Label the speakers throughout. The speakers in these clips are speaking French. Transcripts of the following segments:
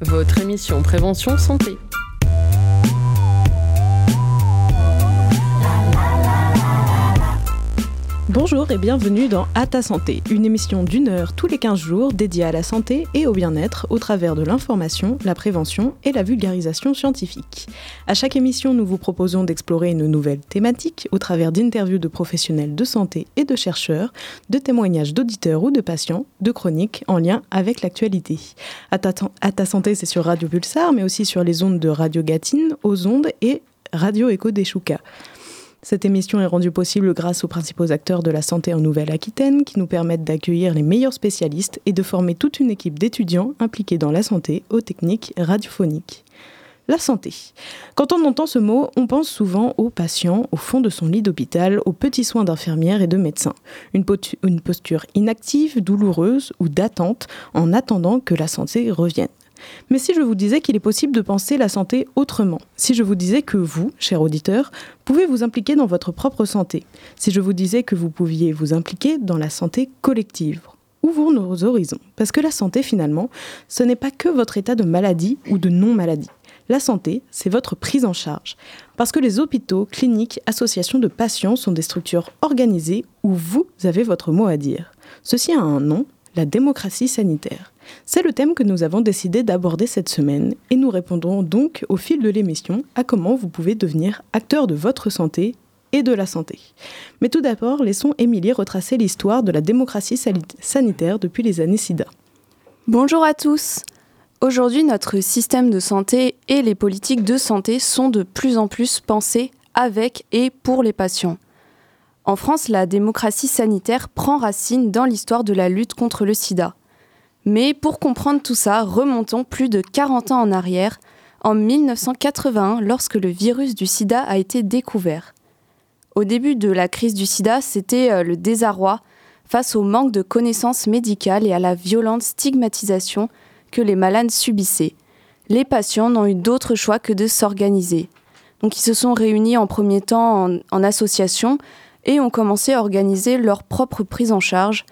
Speaker 1: votre émission Prévention Santé.
Speaker 2: Bonjour et bienvenue dans À santé, une émission d'une heure tous les 15 jours dédiée à la santé et au bien-être au travers de l'information, la prévention et la vulgarisation scientifique. À chaque émission, nous vous proposons d'explorer une nouvelle thématique au travers d'interviews de professionnels de santé et de chercheurs, de témoignages d'auditeurs ou de patients, de chroniques en lien avec l'actualité. À santé, c'est sur Radio Pulsar, mais aussi sur les ondes de Radio Gatine, aux ondes et Radio Écho des Choucas. Cette émission est rendue possible grâce aux principaux acteurs de la santé en Nouvelle-Aquitaine qui nous permettent d'accueillir les meilleurs spécialistes et de former toute une équipe d'étudiants impliqués dans la santé aux techniques radiophoniques. La santé. Quand on entend ce mot, on pense souvent aux patients au fond de son lit d'hôpital, aux petits soins d'infirmières et de médecins. Une, une posture inactive, douloureuse ou d'attente en attendant que la santé revienne. Mais si je vous disais qu'il est possible de penser la santé autrement, si je vous disais que vous, cher auditeur, pouvez vous impliquer dans votre propre santé, si je vous disais que vous pouviez vous impliquer dans la santé collective, ouvrons nos horizons. Parce que la santé, finalement, ce n'est pas que votre état de maladie ou de non-maladie. La santé, c'est votre prise en charge. Parce que les hôpitaux, cliniques, associations de patients sont des structures organisées où vous avez votre mot à dire. Ceci a un nom, la démocratie sanitaire. C'est le thème que nous avons décidé d'aborder cette semaine et nous répondrons donc au fil de l'émission à comment vous pouvez devenir acteur de votre santé et de la santé. Mais tout d'abord, laissons Émilie retracer l'histoire de la démocratie sanitaire depuis les années SIDA.
Speaker 3: Bonjour à tous. Aujourd'hui, notre système de santé et les politiques de santé sont de plus en plus pensés avec et pour les patients. En France, la démocratie sanitaire prend racine dans l'histoire de la lutte contre le sida. Mais pour comprendre tout ça, remontons plus de 40 ans en arrière, en 1981, lorsque le virus du sida a été découvert. Au début de la crise du sida, c'était euh, le désarroi face au manque de connaissances médicales et à la violente stigmatisation que les malades subissaient. Les patients n'ont eu d'autre choix que de s'organiser. Donc ils se sont réunis en premier temps en, en association et ont commencé à organiser leur propre prise en charge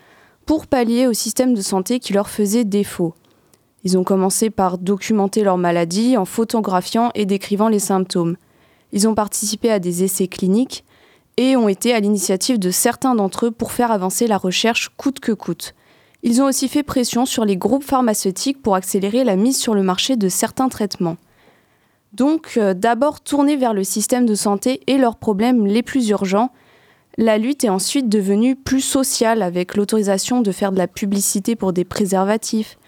Speaker 3: pour pallier au système de santé qui leur faisait défaut. Ils ont commencé par documenter leur maladie en photographiant et décrivant les symptômes. Ils ont participé à des essais cliniques et ont été à l'initiative de certains d'entre eux pour faire avancer la recherche coûte que coûte. Ils ont aussi fait pression sur les groupes pharmaceutiques pour accélérer la mise sur le marché de certains traitements. Donc euh, d'abord tourner vers le système de santé et leurs problèmes les plus urgents, la lutte est ensuite devenue plus sociale avec l'autorisation de faire de la publicité pour des préservatifs,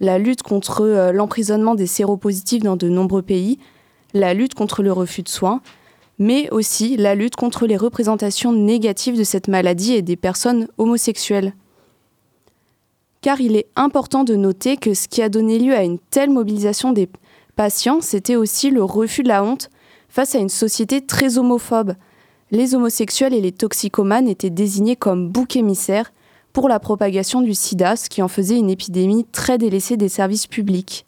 Speaker 3: la lutte contre euh, l'emprisonnement des séropositifs dans de nombreux pays, la lutte contre le refus de soins, mais aussi la lutte contre les représentations négatives de cette maladie et des personnes homosexuelles. Car il est important de noter que ce qui a donné lieu à une telle mobilisation des patients, c'était aussi le refus de la honte face à une société très homophobe, les homosexuels et les toxicomanes étaient désignés comme boucs émissaires pour la propagation du sida, ce qui en faisait une épidémie très délaissée des services publics.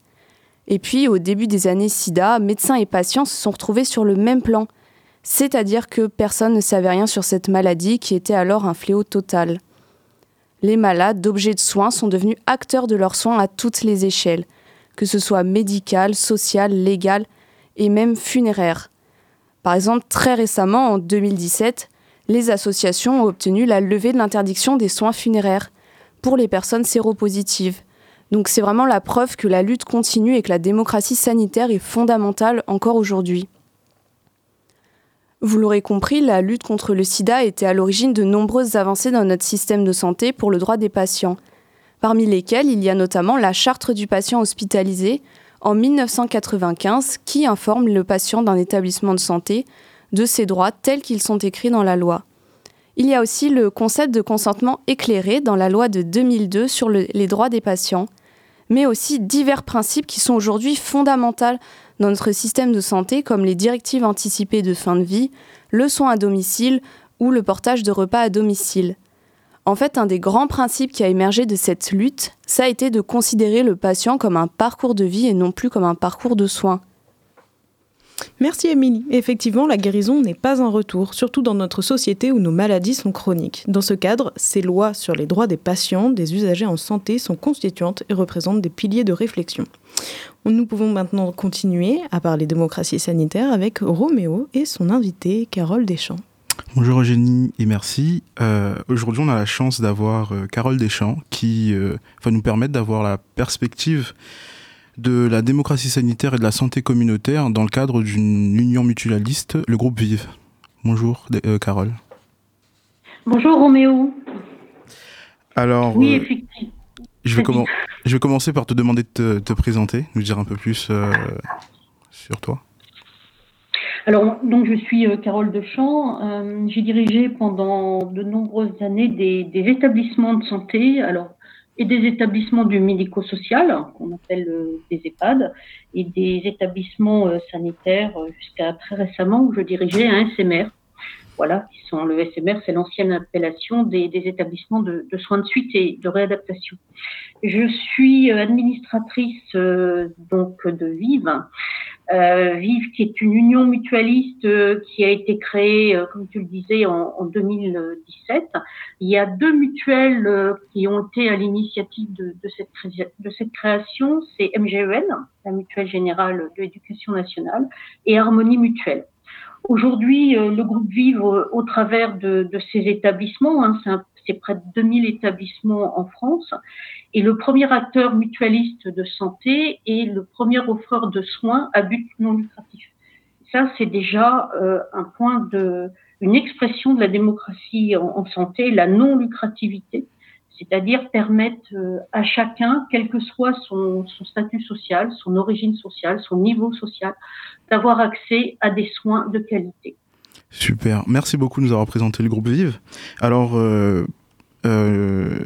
Speaker 3: Et puis, au début des années sida, médecins et patients se sont retrouvés sur le même plan, c'est-à-dire que personne ne savait rien sur cette maladie qui était alors un fléau total. Les malades d'objets de soins sont devenus acteurs de leurs soins à toutes les échelles, que ce soit médical, social, légal et même funéraire. Par exemple, très récemment, en 2017, les associations ont obtenu la levée de l'interdiction des soins funéraires pour les personnes séropositives. Donc c'est vraiment la preuve que la lutte continue et que la démocratie sanitaire est fondamentale encore aujourd'hui. Vous l'aurez compris, la lutte contre le sida était à l'origine de nombreuses avancées dans notre système de santé pour le droit des patients, parmi lesquelles il y a notamment la charte du patient hospitalisé, en 1995 qui informe le patient d'un établissement de santé de ses droits tels qu'ils sont écrits dans la loi. Il y a aussi le concept de consentement éclairé dans la loi de 2002 sur les droits des patients, mais aussi divers principes qui sont aujourd'hui fondamentaux dans notre système de santé, comme les directives anticipées de fin de vie, le soin à domicile ou le portage de repas à domicile. En fait, un des grands principes qui a émergé de cette lutte, ça a été de considérer le patient comme un parcours de vie et non plus comme un parcours de soins.
Speaker 2: Merci Émilie. Effectivement, la guérison n'est pas un retour, surtout dans notre société où nos maladies sont chroniques. Dans ce cadre, ces lois sur les droits des patients, des usagers en santé sont constituantes et représentent des piliers de réflexion. Nous pouvons maintenant continuer à parler démocratie sanitaire avec Roméo et son invité Carole Deschamps.
Speaker 4: Bonjour Eugénie et merci. Euh, aujourd'hui, on a la chance d'avoir euh, Carole Deschamps qui euh, va nous permettre d'avoir la perspective de la démocratie sanitaire et de la santé communautaire dans le cadre d'une union mutualiste, le groupe Vive. Bonjour Carole.
Speaker 5: Bonjour Roméo.
Speaker 4: Alors, oui, euh, je, vais je, vais commencer par te demander de te, présenter, nous dire un peu plus sur toi.
Speaker 5: Alors, donc, je suis Carole Dechamp. J'ai dirigé pendant de nombreuses années des, des, établissements de santé. Alors, et des établissements du médico-social, qu'on appelle euh, des EHPAD, et des établissements euh, sanitaires euh, jusqu'à très récemment où je dirigeais un SMR. Voilà, qui sont le SMR, c'est l'ancienne appellation des, des établissements de, de, soins de suite et de réadaptation. Je suis administratrice donc de Vive, euh, Vive, qui est une union mutualiste euh, qui a été créée, euh, comme tu le disais, en, en, 2017. Il y a deux mutuelles euh, qui ont été à l'initiative de, de, cette, de cette création. C'est MGEN, la mutuelle générale de l'éducation nationale, et Harmonie Mutuelle. Aujourd'hui, le groupe Vive, au travers de, de ces établissements, hein, c'est près de 2000 établissements en France, et le premier acteur mutualiste de santé et le premier offreur de soins à but non lucratif. Ça, c'est déjà euh, un point de, une expression de la démocratie en, santé, la non lucrativité, c'est-à-dire permettre euh, à chacun, quel que soit son, statut social, son origine sociale, son niveau social, d'avoir accès à des soins de qualité.
Speaker 4: Super, merci beaucoup de nous avoir présenté le groupe Vive. Alors, euh, euh,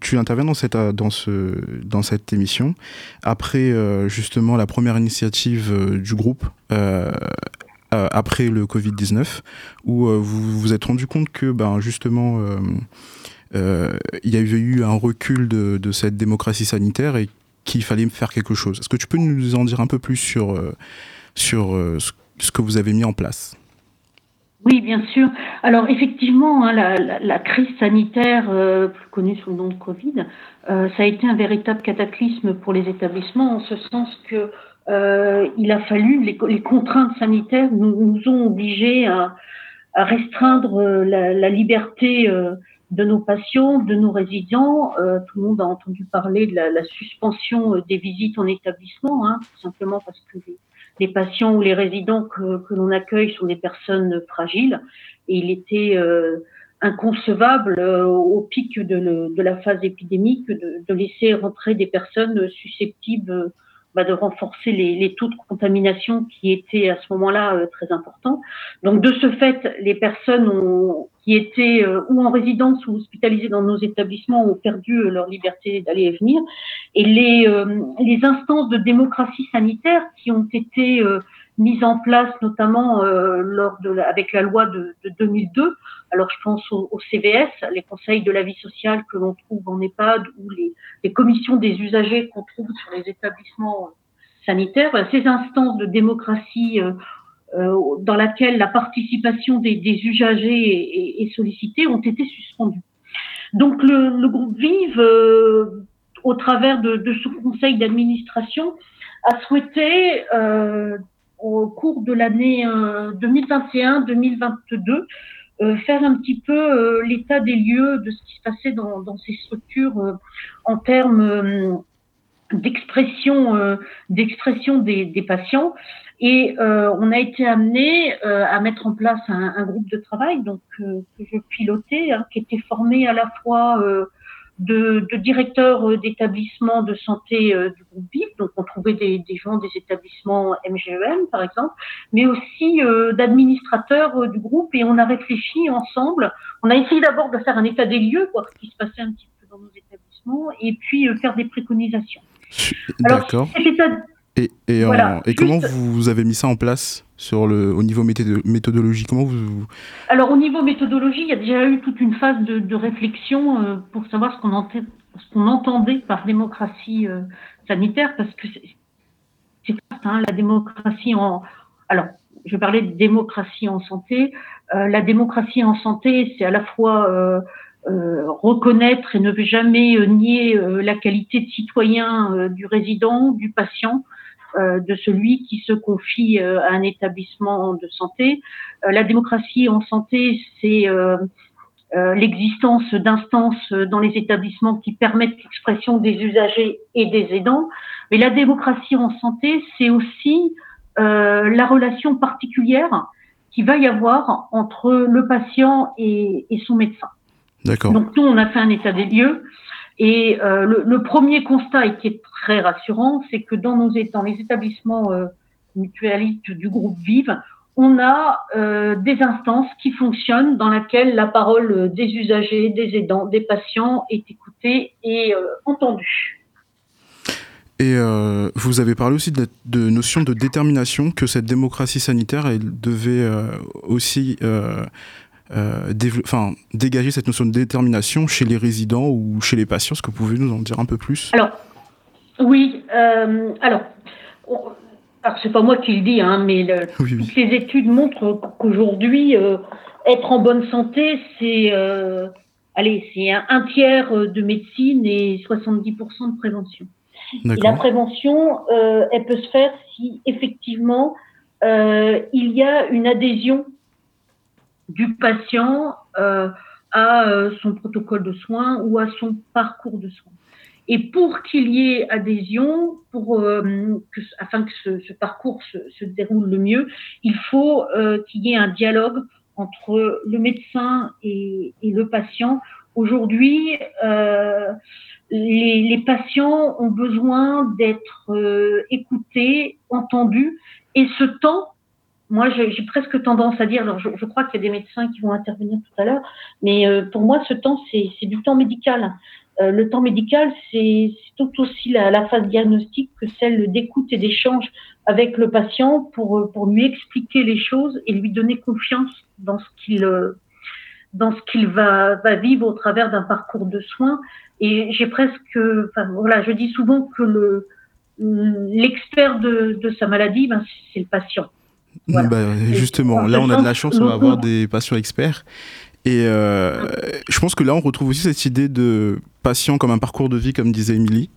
Speaker 4: tu interviens dans cette, dans, ce, dans cette émission après euh, justement la première initiative euh, du groupe euh, euh, après le Covid-19 où euh, vous vous êtes rendu compte que ben, justement il y avait eu un recul de, de cette démocratie sanitaire et qu'il fallait faire quelque chose. Est-ce que tu peux nous en dire un peu plus sur, sur ce que vous avez mis en place?
Speaker 5: Oui, bien sûr. Alors effectivement, hein, la, la, la, crise sanitaire, euh, plus connue sous le nom de Covid, euh, ça a été un véritable cataclysme pour les établissements, en ce sens que euh, il a fallu, les, les contraintes sanitaires nous, nous ont obligés à, à restreindre euh, la, la liberté euh, de nos patients, de nos résidents. Euh, tout le monde a entendu parler de la, suspension des visites en établissement, hein, tout simplement parce que les, les patients ou les résidents que, que l'on accueille sont des personnes fragiles et il était euh, inconcevable euh, au pic de, le, de, la phase épidémique de, de, laisser rentrer des personnes susceptibles bah, de renforcer les, les, taux de contamination qui étaient à ce moment-là euh, très importants. Donc de ce fait, les personnes ont, qui étaient euh, ou en résidence ou hospitalisées dans nos établissements ont perdu euh, leur liberté d'aller et venir. Et les, euh, les instances de démocratie sanitaire qui ont été euh, mises en place notamment lors de la, avec la loi de, de 2002, alors je pense au, au, CVS, les conseils de la vie sociale que l'on trouve en EHPAD ou les, les commissions des usagers qu'on trouve sur les établissements sanitaires, ces instances de démocratie euh, dans laquelle la participation des, des usagers est, est, sollicitée ont été suspendues. Donc le, le groupe Vive, euh, au travers de, de ce conseil d'administration, a souhaité, euh, au cours de l'année 2021-2022, euh, faire un petit peu euh, l'état des lieux de ce qui se passait dans, dans ces structures euh, en termes d'expression d'expression des, des, patients et euh, on a été amené euh, à mettre en place un, un, groupe de travail donc euh, que je pilotais, hein, qui était formé à la fois euh, de, de, directeurs d'établissements de santé du groupe BIP, donc on trouvait des, des, gens des établissements MGEM par exemple, mais aussi d'administrateurs du groupe et on a réfléchi ensemble. On a essayé d'abord de faire un état des lieux, voir ce qui se passait un petit peu dans nos établissements, et puis faire des préconisations.
Speaker 4: D'accord. Et, et, voilà. en, et comment vous avez mis ça en place sur le, au niveau méthodologie? Comment vous...
Speaker 5: Alors au niveau méthodologie, il y a déjà eu toute une phase de, de réflexion euh, pour savoir ce qu'on entendait, qu entendait par démocratie euh, sanitaire, parce que c'est hein, la démocratie en, alors, je parlais de démocratie en santé. la démocratie en santé, c'est à la fois reconnaître et ne jamais nier la qualité de citoyen du résident, du patient, de celui qui se confie à un établissement de santé. la démocratie en santé, c'est euh, l'existence d'instances dans les établissements qui permettent l'expression des usagers et des aidants. Mais la démocratie en santé, c'est aussi euh, la relation particulière qu'il va y avoir entre le patient et, et son médecin.
Speaker 4: D'accord.
Speaker 5: Donc nous, on a fait un état des lieux. Et euh, le, premier constat, et qui est très rassurant, c'est que dans, nos, dans les établissements euh, mutualistes du groupe Vive, on a euh, des instances qui fonctionnent dans lesquelles la parole des usagers, des aidants, des patients est écoutée et entendue.
Speaker 4: Et vous avez parlé aussi de, de, notion de détermination, que cette démocratie sanitaire, devait aussi enfin, dégager cette notion de détermination chez les résidents ou chez les patients. Est-ce que vous pouvez nous en dire un peu plus?
Speaker 5: Alors, oui. alors, alors c'est pas moi qui le dis, hein, mais toutes les études montrent qu'aujourd'hui, euh, être en bonne santé, c'est euh, allez, c'est un, tiers euh, de médecine et 70% de prévention. Et la prévention, euh, elle peut se faire si effectivement euh, il y a une adhésion du patient à son protocole de soins ou à son parcours de soins. Et pour qu'il y ait adhésion, pour, euh, que, afin que ce, ce parcours se, se, déroule le mieux, il faut euh, qu'il y ait un dialogue entre le médecin et, et le patient. Aujourd'hui, euh, les, les, patients ont besoin d'être euh, écoutés, entendus, et ce temps moi, j'ai presque tendance à dire, alors je, je crois qu'il y a des médecins qui vont intervenir tout à l'heure, mais euh, pour moi, ce temps, c'est du temps médical. Euh, le temps médical, c'est tout aussi la, la, phase diagnostique que celle d'écoute et d'échange avec le patient pour, euh, pour lui expliquer les choses et lui donner confiance dans ce qu'il euh, dans ce qu'il va, va vivre au travers d'un parcours de soins. Et j'ai presque, enfin voilà, je dis souvent que le l'expert de, de, sa maladie, ben, c'est le patient.
Speaker 4: Voilà. Bah, justement, là on a de la chance, on va avoir des patients experts. Et euh, je pense que là, on retrouve aussi cette idée de patient comme un parcours de vie, comme disait Émilie.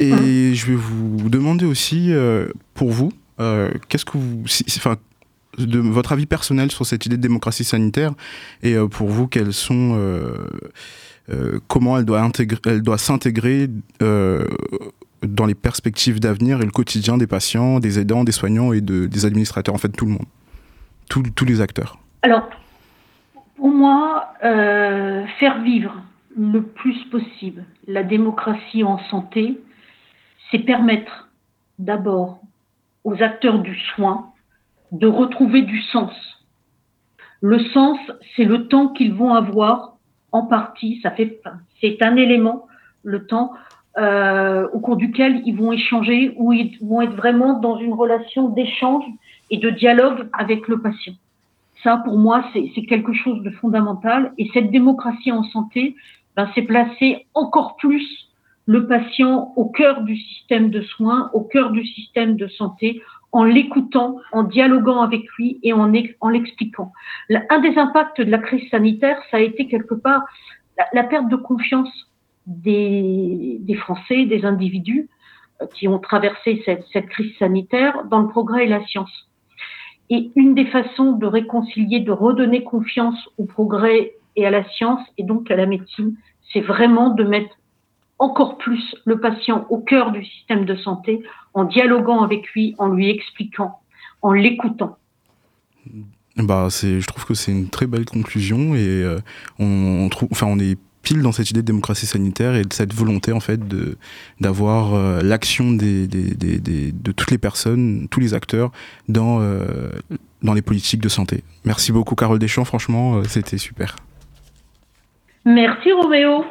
Speaker 4: Et mmh. je vais vous demander aussi, euh, pour vous, euh, qu'est-ce que vous, si, enfin, de votre avis personnel sur cette idée de démocratie sanitaire, et pour vous, quelles sont, comment elle doit intégrer, elle doit s'intégrer dans les perspectives d'avenir et le quotidien des patients, des aidants, des soignants et de, des administrateurs, en fait, tout le monde, tous, les acteurs.
Speaker 5: Alors, pour moi, euh, faire vivre le plus possible la démocratie en santé, c'est permettre d'abord aux acteurs du soin de retrouver du sens. Le sens, c'est le temps qu'ils vont avoir en partie, ça fait, c'est un élément, le temps euh, au cours duquel ils vont échanger, où ils vont être vraiment dans une relation d'échange et de dialogue avec le patient. Ça, pour moi, c'est quelque chose de fondamental. Et cette démocratie en santé, ben, c'est placer encore plus le patient au cœur du système de soins, au cœur du système de santé, en l'écoutant, en dialoguant avec lui et en, en l'expliquant. Un des impacts de la crise sanitaire, ça a été quelque part la, la perte de confiance des, Français, des individus euh, qui ont traversé cette, crise sanitaire dans le progrès et la science. Et une des façons de réconcilier, de redonner confiance au progrès et à la science, et donc à la médecine, c'est vraiment de mettre encore plus le patient au cœur du système de santé, en dialoguant avec lui, en lui expliquant, en l'écoutant.
Speaker 4: Bah, je trouve que c'est une très belle conclusion et euh, on, trouve, enfin, on est pile dans cette idée de démocratie sanitaire et de cette volonté en fait de d'avoir euh, l'action des, des, des, des, de toutes les personnes, tous les acteurs dans euh, dans les politiques de santé. Merci beaucoup Carole Deschamps, franchement euh, c'était super.
Speaker 5: Merci Roméo.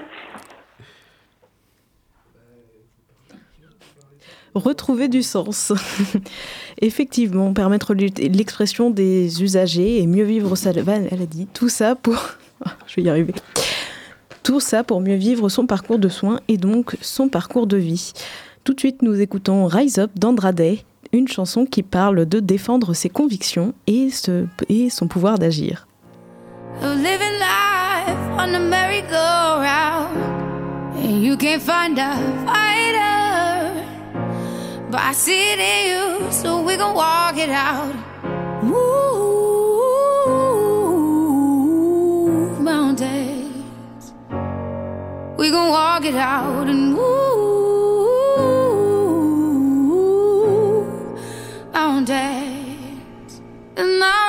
Speaker 2: Retrouver du sens. Effectivement, permettre l'expression des usagers et mieux vivre sa... Elle a dit tout ça pour... Je vais y arriver. Tout ça pour mieux vivre son parcours de soins et donc son parcours de vie. Tout de suite, nous écoutons Rise Up d'Andrade une chanson qui parle de défendre ses convictions et, son pouvoir d'agir.
Speaker 6: We gon' walk it out and move. mountains and I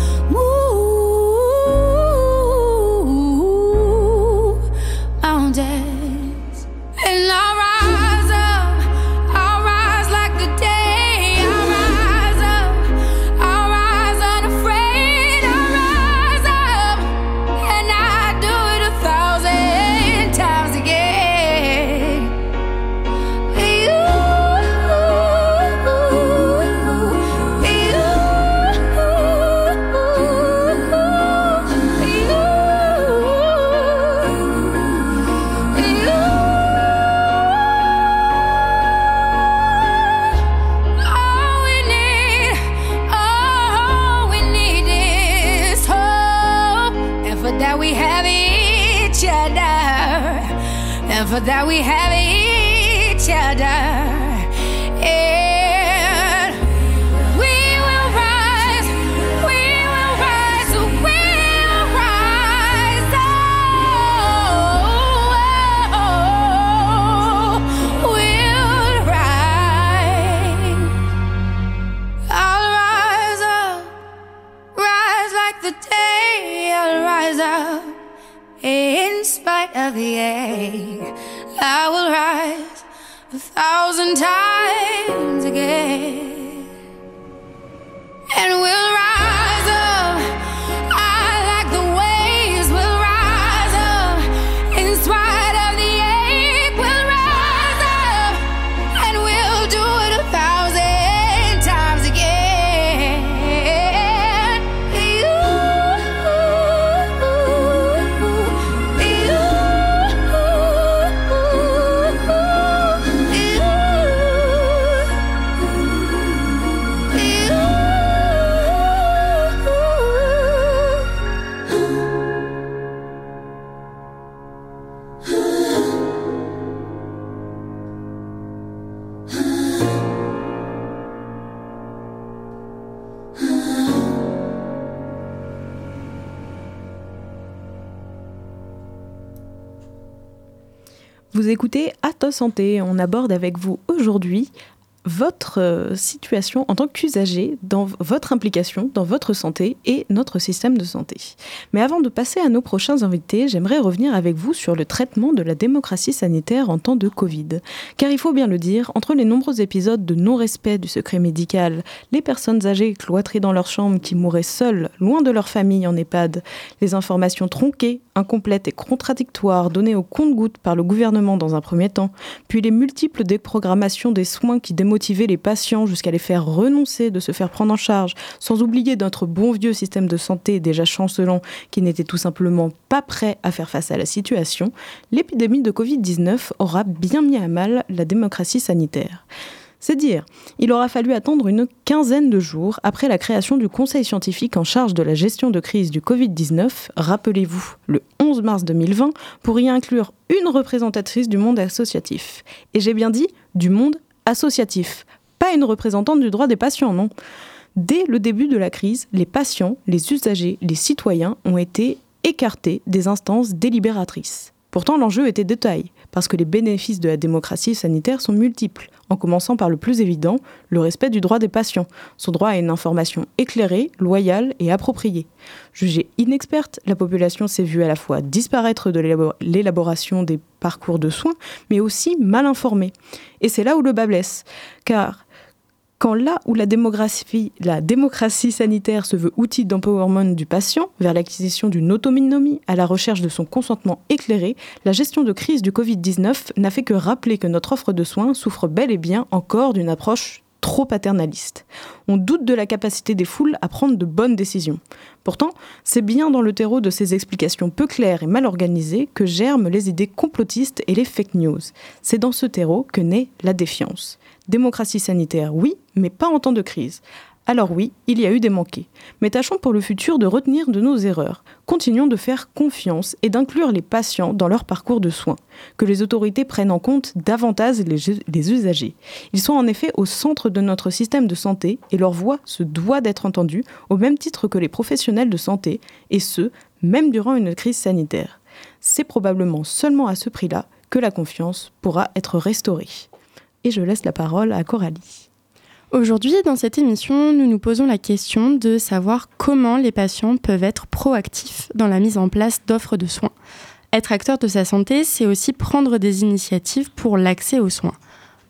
Speaker 6: Spite of the ache. I will rise a thousand times again, and we'll
Speaker 2: Vous écoutez Atos Santé. On aborde avec vous aujourd'hui votre euh, situation en tant qu'usager, dans votre implication dans votre santé et notre système de santé. Mais avant de passer à nos prochains invités, j'aimerais revenir avec vous sur le traitement de la démocratie sanitaire en temps de Covid. Car il faut bien le dire, entre les nombreux épisodes de non-respect du secret médical, les personnes âgées cloîtrées dans leur chambre qui mouraient seules, loin de leur famille en EHPAD, les informations tronquées, incomplètes et contradictoires données au compte-gouttes par le gouvernement dans un premier temps, puis les multiples déprogrammations des soins qui démotivaient les patients jusqu'à les faire renoncer de se faire prendre en charge, sans oublier notre bon vieux système de santé déjà chancelant qui n'était tout simplement pas prêt à faire face à la situation, l'épidémie de Covid-19 aura bien mis à mal la démocratie sanitaire. C'est dire, il aura fallu attendre une quinzaine de jours après la création du Conseil scientifique en charge de la gestion de crise du Covid-19, rappelez-vous, le 11 mars 2020, pour y inclure une représentatrice du monde associatif. Et j'ai bien dit du monde associatif, pas une représentante du droit des patients, non. Dès le début de la crise, les patients, les usagers, les citoyens ont été écartés des instances délibératrices. Pourtant, l'enjeu était de taille, parce que les bénéfices de la démocratie sanitaire sont multiples, en commençant par le plus évident, le respect du droit des patients, son droit à une information éclairée, loyale et appropriée. Jugée inexperte, la population s'est vue à la fois disparaître de l'élabor- l'élaboration des parcours de soins, mais aussi mal informée. Et c'est là où le bas blesse, car quand là où la démocratie, sanitaire se veut outil d'empowerment du patient vers l'acquisition d'une autonomie à la recherche de son consentement éclairé, la gestion de crise du Covid-19 n'a fait que rappeler que notre offre de soins souffre bel et bien encore d'une approche trop paternaliste. On doute de la capacité des foules à prendre de bonnes décisions. Pourtant, c'est bien dans le terreau de ces explications peu claires et mal organisées que germent les idées complotistes et les fake news. C'est dans ce terreau que naît la défiance. Démocratie sanitaire, oui, mais pas en temps de crise. Alors oui, il y a eu des manqués. Mais tâchons pour le futur de retenir de nos erreurs. Continuons de faire confiance et d'inclure les patients dans leur parcours de soins. Que les autorités prennent en compte davantage les, usagers. Ils sont en effet au centre de notre système de santé et leur voix se doit d'être entendue au même titre que les professionnels de santé, et ce, même durant une crise sanitaire. C'est probablement seulement à ce prix-là que la confiance pourra être restaurée. Et je laisse la parole à Coralie.
Speaker 7: Aujourd'hui, dans cette émission, nous nous posons la question de savoir comment les patients peuvent être proactifs dans la mise en place d'offres de soins. Être acteur de sa santé, c'est aussi prendre des initiatives pour l'accès aux soins.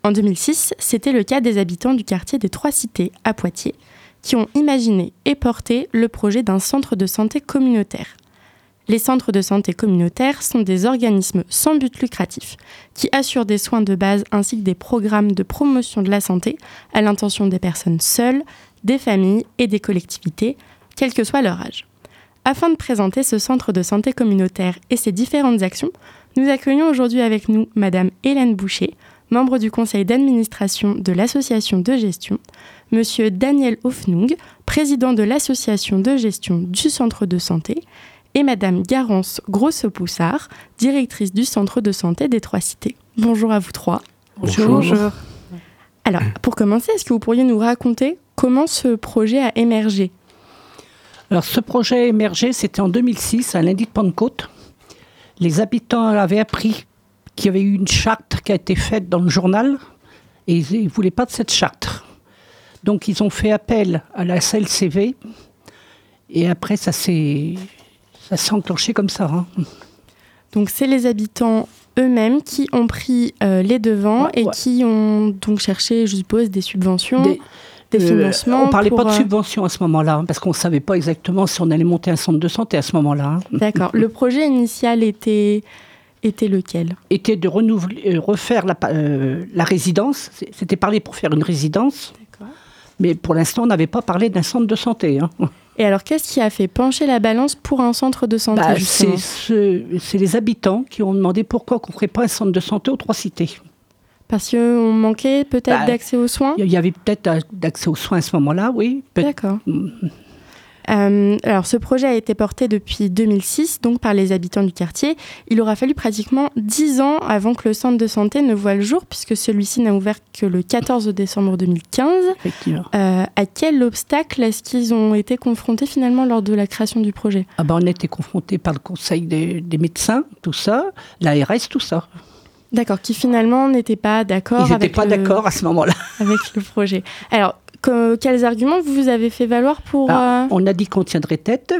Speaker 7: En 2006, c'était le cas des habitants du quartier des Trois Cités à Poitiers, qui ont imaginé et porté le projet d'un centre de santé communautaire. Les centres de santé communautaires sont des organismes sans but lucratif qui assurent des soins de base ainsi que des programmes de promotion de la santé à l'intention des personnes seules, des familles et des collectivités, quel que soit leur âge. Afin de présenter ce centre de santé communautaire et ses différentes actions, nous accueillons aujourd'hui avec nous Madame Hélène Boucher, membre du conseil d'administration de l'association de gestion, Monsieur Daniel Hoffnung, président de l'association de gestion du centre de santé, et Madame Garance Grosse-Poussard, directrice du centre de santé des Trois Cités. Bonjour à vous trois.
Speaker 8: Bonjour.
Speaker 7: Alors, pour commencer, est-ce que vous pourriez nous raconter comment ce projet a émergé?
Speaker 9: Alors, ce projet a émergé, c'était en 2006, à lundi de Pentecôte. Les habitants avaient appris qu'il y avait eu une charte qui a été faite dans le journal et ils ne voulaient pas de cette charte. Donc, ils ont fait appel à la CLCV et après, ça s'est ça s'est enclenché comme ça. hein.
Speaker 7: Donc, c'est les habitants eux-mêmes qui ont pris euh, les devants
Speaker 9: Ouais,
Speaker 7: et
Speaker 9: ouais.
Speaker 7: qui ont donc cherché, je suppose, des subventions, des,
Speaker 9: Des- Euh,
Speaker 7: financements.
Speaker 9: on parlait pas de
Speaker 7: euh,
Speaker 9: subvention à ce moment-là, hein, parce qu'on ne savait pas exactement si on allait monter un centre de santé à ce moment-là. hein.
Speaker 7: D'accord. Le projet initial était, était lequel?
Speaker 9: Était de renouveler, refaire la, euh, résidence. C'était parlé pour faire une résidence,
Speaker 7: D'accord.
Speaker 9: mais pour l'instant, on n'avait pas parlé d'un centre de santé. hein.
Speaker 7: Et alors, qu'est-ce qui a fait pencher la balance pour un centre de santé
Speaker 9: Bah, c'est ce- c'est les habitants qui ont demandé pourquoi on ne ferait pas un centre de santé aux trois cités.
Speaker 7: Parce qu'on manquait peut-être
Speaker 9: Bah,
Speaker 7: d'accès aux soins
Speaker 9: Il y avait peut-être euh, d'accès aux soins à ce moment-là, oui.
Speaker 7: D'accord. Euh, alors, ce projet a été porté depuis 2006, donc par les habitants du quartier. Il aura fallu pratiquement 10 ans avant que le centre de santé ne voie le jour, puisque celui-ci n'a ouvert que le 14 décembre 2015.
Speaker 9: Effectivement.
Speaker 7: Euh, à quel obstacle est-ce qu'ils ont été confrontés finalement lors de la création du projet?
Speaker 9: Ah ben, on a été confrontés par le conseil des, des médecins, tout ça, l'ARS, tout ça.
Speaker 7: D'accord, qui finalement n'étaient pas d'accord
Speaker 9: Ils n'étaient pas
Speaker 7: le-
Speaker 9: d'accord à ce moment-là.
Speaker 7: avec le projet. Alors, que- quels arguments vous avez fait valoir pour...
Speaker 9: Ah,
Speaker 7: euh,
Speaker 9: On a dit qu'on tiendrait tête.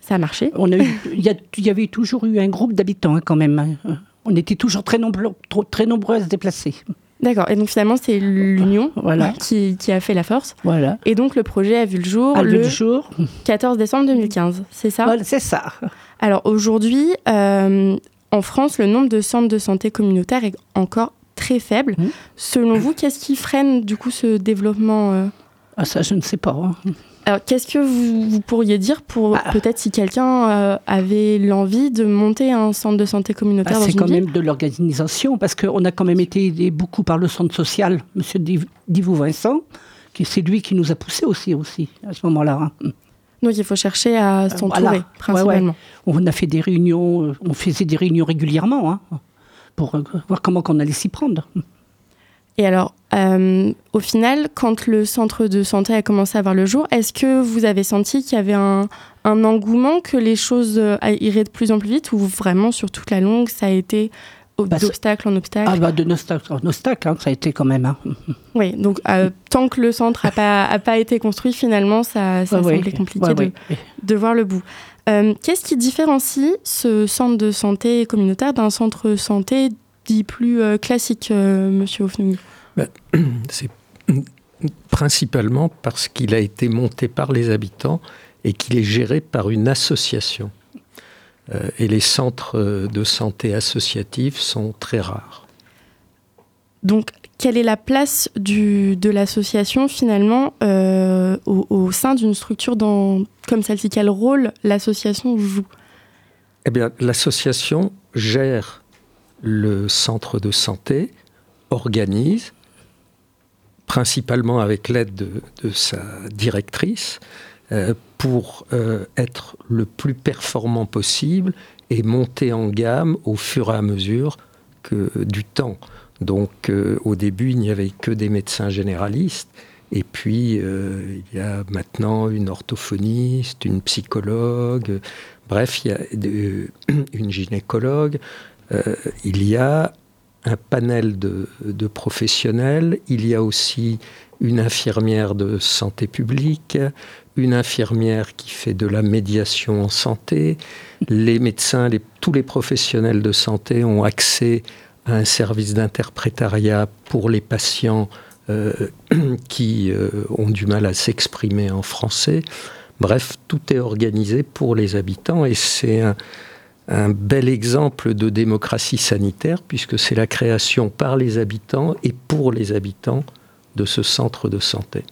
Speaker 7: Ça a marché
Speaker 9: On a eu- Il y, a- il y avait toujours eu un groupe d'habitants hein, quand même. hein. On était toujours très nombreux, trop- très nombreux à se déplacer.
Speaker 7: D'accord, et donc finalement c'est l'union
Speaker 9: Voilà.
Speaker 7: qui, qui a fait la force.
Speaker 9: Voilà.
Speaker 7: Et donc le projet a vu le jour le
Speaker 9: le jour,
Speaker 7: 14 décembre 2015, c'est ça?
Speaker 9: Voilà, c'est ça.
Speaker 7: Alors aujourd'hui, euh, en France, le nombre de centres de santé communautaires est encore très faible.
Speaker 9: Mhm.
Speaker 7: Selon vous, qu'est-ce qui freine du coup ce développement euh
Speaker 9: Ah, ça, je ne sais pas. hein.
Speaker 7: Alors, qu'est-ce que vous, vous pourriez dire pour
Speaker 9: Ah.
Speaker 7: peut-être si quelqu'un euh, avait l'envie de monter un centre de santé communautaire
Speaker 9: Ah,
Speaker 7: dans
Speaker 9: c'est quand
Speaker 7: ville
Speaker 9: même de l'organisation, parce qu'on a quand même été aidé beaucoup par le centre social, M. Divou Vincent, qui c'est lui qui nous a poussés aussi, aussi à ce moment-là. hein.
Speaker 7: Donc, il faut chercher à s'entourer,
Speaker 9: voilà.
Speaker 7: principalement.
Speaker 9: On a fait des réunions, euh, on faisait des réunions régulièrement hein, pour euh, voir comment on allait s'y prendre.
Speaker 7: Et alors, euh, au final, quand le centre de santé a commencé à voir le jour, est-ce que vous avez senti qu'il y avait un, un engouement, que les choses euh, iraient de plus en plus vite, ou vraiment sur toute la longue, ça a été
Speaker 9: Bah,
Speaker 7: d'obstacle en obstacle
Speaker 9: Ah bah de Nostac, en Nostac, hein, ça a été quand même. hein.
Speaker 7: Oui, donc euh, tant que le centre n'a pas, a pas été construit, finalement, ça, ça
Speaker 9: Ouais,
Speaker 7: compliqué
Speaker 9: Ouais,
Speaker 7: de,
Speaker 9: ouais.
Speaker 7: de voir le bout. Euh, Qu'est-ce qui différencie ce centre de santé communautaire d'un centre santé dit plus euh, classique, euh, Monsieur Hofnung
Speaker 10: C'est principalement parce qu'il a été monté par les habitants et qu'il est géré par une association. Et les centres de santé associatifs sont très rares.
Speaker 7: Donc, quelle est la place de l'association finalement euh, au, sein d'une structure comme celle-ci? Quel rôle l'association joue?
Speaker 10: Eh bien, l'association gère le centre de santé, organise, principalement avec l'aide de, de sa directrice, euh, pour euh, être le plus performant possible et monter en gamme au fur et à mesure que, du temps. Donc euh, au début, il n'y avait que des médecins généralistes. Et puis, euh, il y a maintenant une orthophoniste, une psychologue, bref, il y a de- une gynécologue. Euh, il y a un panel de, professionnels. Il y a aussi une infirmière de santé publique, une infirmière qui fait de la médiation en santé. Les médecins, tous les professionnels de santé ont accès à un service d'interprétariat pour les patients euh, qui euh, ont du mal à s'exprimer en français. Bref, tout est organisé pour les habitants et c'est un, un bel exemple de démocratie sanitaire puisque c'est la création par les habitants et pour les habitants de ce centre de santé.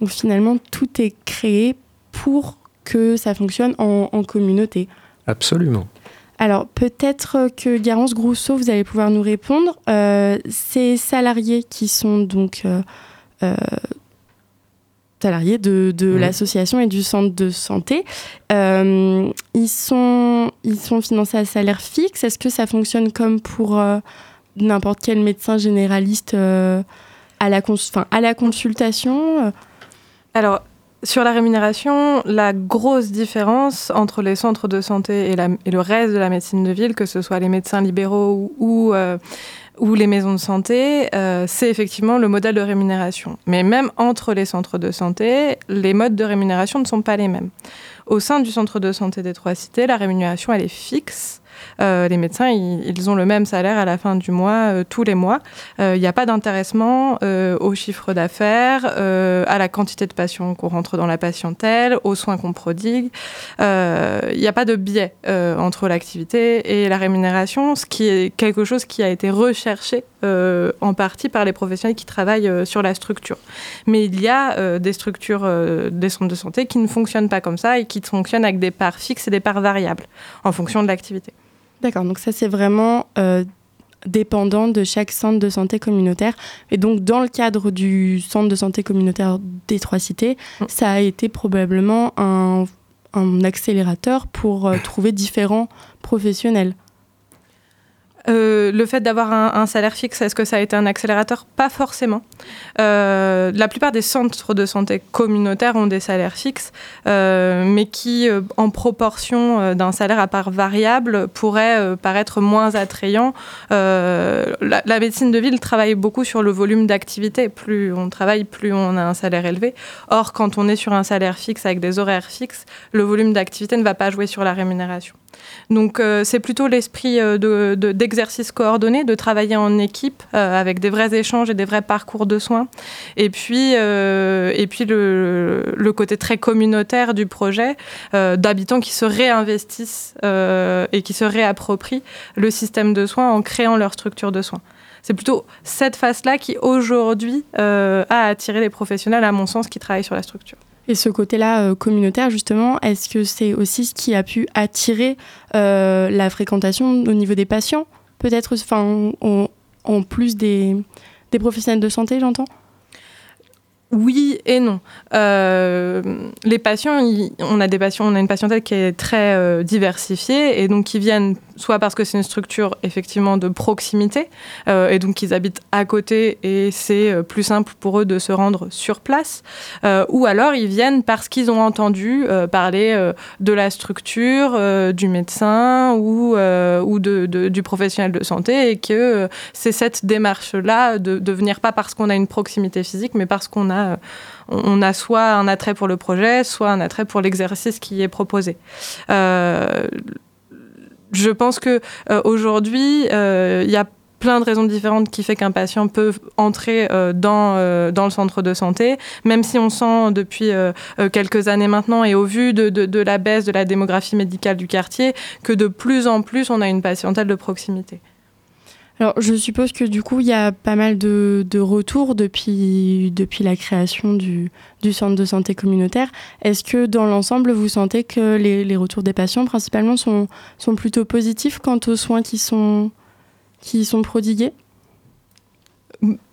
Speaker 7: Donc finalement, tout est créé pour que ça fonctionne en, en communauté.
Speaker 10: Absolument.
Speaker 7: Alors peut-être que Garance Grousseau, vous allez pouvoir nous répondre. Euh, ces salariés qui sont donc euh, euh, salariés de, de
Speaker 10: Oui.
Speaker 7: l'association et du centre de santé, euh, ils, sont, ils sont financés à salaire fixe. Est-ce que ça fonctionne comme pour euh, n'importe quel médecin généraliste euh, à, la à la consultation
Speaker 11: Alors, sur la rémunération, la grosse différence entre les centres de santé et, le reste de la médecine de ville, que ce soit les médecins libéraux ou, euh, les maisons de santé, euh, c'est effectivement le modèle de rémunération. Mais même entre les centres de santé, les modes de rémunération ne sont pas les mêmes. Au sein du centre de santé des Trois Cités, la rémunération, elle est fixe. Euh, les médecins, ils, ont le même salaire à la fin du mois, euh, tous les mois. Euh, Il n'y a pas d'intéressement euh, au chiffre d'affaires, euh, à la quantité de patients qu'on rentre dans la patientèle, aux soins qu'on prodigue. Euh, Il n'y a pas de biais euh, entre l'activité et la rémunération, ce qui est quelque chose qui a été recherché euh, en partie par les professionnels qui travaillent euh, sur la structure. Mais il y a euh, des structures, euh, des centres de santé qui ne fonctionnent pas comme ça et qui fonctionnent avec des parts fixes et des parts variables en fonction de l'activité.
Speaker 7: D'accord, donc ça c'est vraiment euh, dépendant de chaque centre de santé communautaire. Et donc dans le cadre du centre de santé communautaire des Trois Cités,
Speaker 11: Mm.
Speaker 7: ça a été probablement un, un accélérateur pour euh, trouver différents professionnels.
Speaker 11: Euh, le fait d'avoir un, salaire fixe, est-ce que ça a été un accélérateur? Pas forcément. Euh, la plupart des centres de santé communautaires ont des salaires fixes, euh, mais qui, en proportion d'un salaire à part variable, pourraient paraître moins attrayants. La, la médecine de ville travaille beaucoup sur le volume d'activité. Plus on travaille, plus on a un salaire élevé. Or, quand on est sur un salaire fixe avec des horaires fixes, le volume d'activité ne va pas jouer sur la rémunération. Donc euh, c'est plutôt l'esprit euh, de- de- d'exercice coordonné, de travailler en équipe euh, avec des vrais échanges et des vrais parcours de soins. Et puis, et puis le, le côté très communautaire du projet, d'habitants qui se réinvestissent et qui se réapproprient le système de soins en créant leur structure de soins. C'est plutôt cette phase-là qui aujourd'hui a attiré les professionnels, à mon sens, qui travaillent sur la structure.
Speaker 7: Et ce côté-là euh, communautaire, justement, est-ce que c'est aussi ce qui a pu attirer euh, la fréquentation au niveau des patients? Peut-être, en, plus des, professionnels de santé, j'entends?
Speaker 11: Oui et non. Euh, les patients, on a des patients, on a une patientèle qui est très diversifiée et donc qui viennent soit parce que c'est une structure effectivement de proximité euh, et donc ils habitent à côté et c'est euh, plus simple pour eux de se rendre sur place, euh, ou alors ils viennent parce qu'ils ont entendu parler de la structure, du médecin ou, ou du professionnel de santé et que c'est cette démarche-là de, venir pas parce qu'on a une proximité physique, mais parce qu'on a, on a soit un attrait pour le projet, soit un attrait pour l'exercice qui est proposé. Je pense que euh, aujourd'hui, euh, il y a plein de raisons différentes qui fait qu'un patient peut entrer euh, dans, euh, dans le centre de santé, même si on sent depuis euh, quelques années maintenant et au vu de, de- de la baisse de la démographie médicale du quartier, que de plus en plus on a une patientèle de proximité.
Speaker 7: Alors, je suppose que du coup, il y a pas mal de, de retours depuis, depuis la création du, du centre de santé communautaire. Est-ce que dans l'ensemble, vous sentez que les, les retours des patients, principalement, sont, sont plutôt positifs quant aux soins qui sont, qui sont prodigués?